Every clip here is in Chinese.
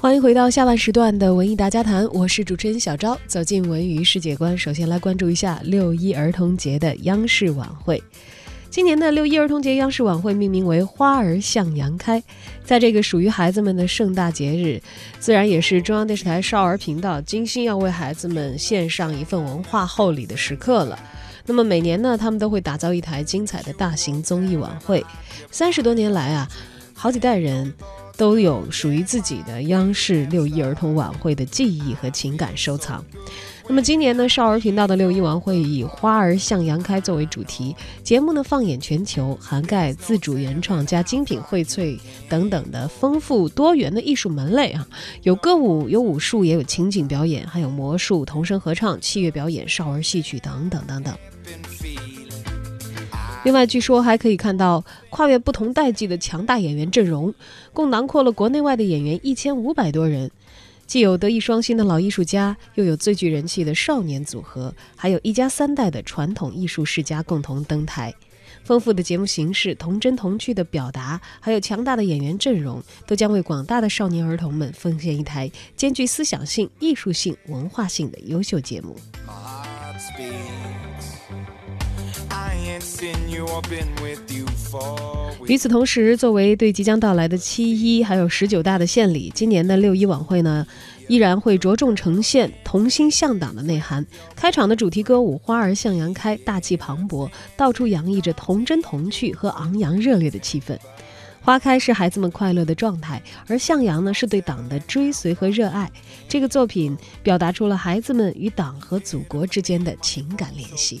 欢迎回到下半时段的文艺大家谈，我是主持人小昭。走进文娱世界观，首先来关注一下六一儿童节的央视晚会。今年的六一儿童节央视晚会命名为“花儿向阳开”。在这个属于孩子们的盛大节日，自然也是中央电视台少儿频道精心要为孩子们献上一份文化厚礼的时刻了。那么每年呢，他们都会打造一台精彩的大型综艺晚会。三十多年来啊，好几代人。都有属于自己的央视六一儿童晚会的记忆和情感收藏。那么今年呢，少儿频道的六一晚会以“花儿向阳开”作为主题，节目呢放眼全球，涵盖自主原创加精品荟萃等等的丰富多元的艺术门类啊，有歌舞，有武术，也有情景表演，还有魔术、童声合唱、器乐表演、少儿戏曲等等等等。另外，据说还可以看到跨越不同代际的强大演员阵容，共囊括了国内外的演员一千五百多人，既有德艺双馨的老艺术家，又有最具人气的少年组合，还有一家三代的传统艺术世家共同登台。丰富的节目形式、童真童趣的表达，还有强大的演员阵容，都将为广大的少年儿童们奉献一台兼具思想性、艺术性、文化性的优秀节目。与此同时，作为对即将到来的七一还有十九大的献礼，今年的六一晚会呢，依然会着重呈现同心向党的内涵。开场的主题歌舞《花儿向阳开》，大气磅礴，到处洋溢着童真童趣和昂扬热烈的气氛。花开是孩子们快乐的状态，而向阳呢，是对党的追随和热爱。这个作品表达出了孩子们与党和祖国之间的情感联系。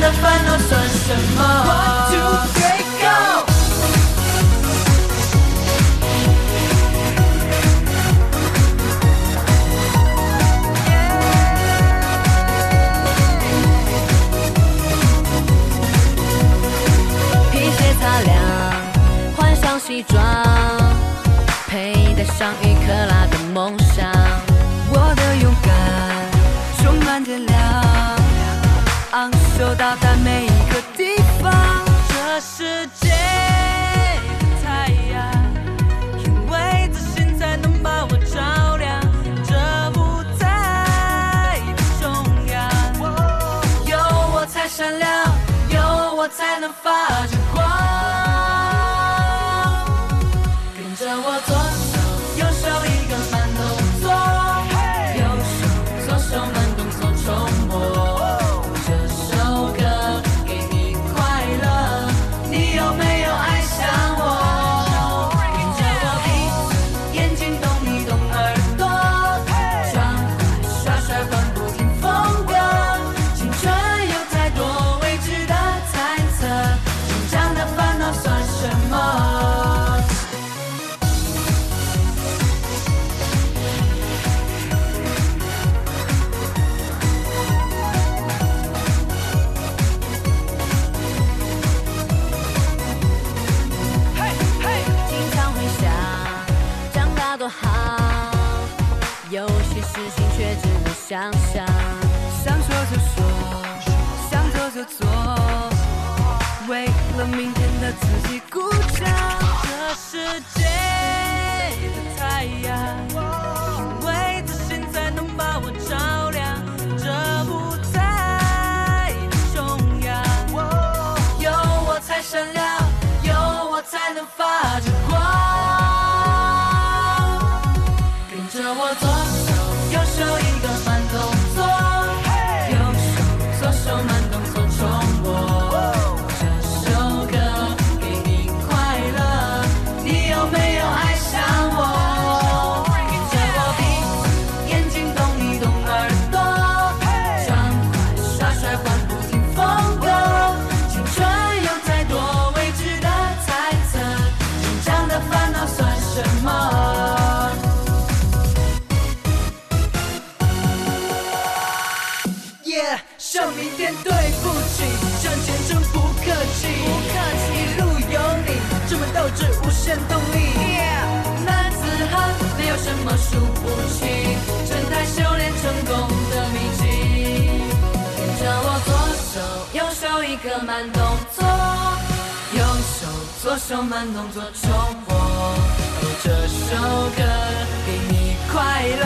的烦恼算什么？One two three go！皮鞋擦亮，换上西装，佩戴上一克拉的梦想。我的勇敢充满电量。就到达每一个地方，这世界的太阳，因为自信才能把我照亮。这舞台的中央，有我才闪亮，有我才能发着光。跟着我事情却只能想象，想说就说，想做就做，为了明天的自己鼓掌。这世界的太阳，至无限动力。男子汉没有什么输不起，正太修炼成功的秘籍。跟着我左手右手一个慢动作，右手左手慢动作重播。哦，这首歌给你快乐，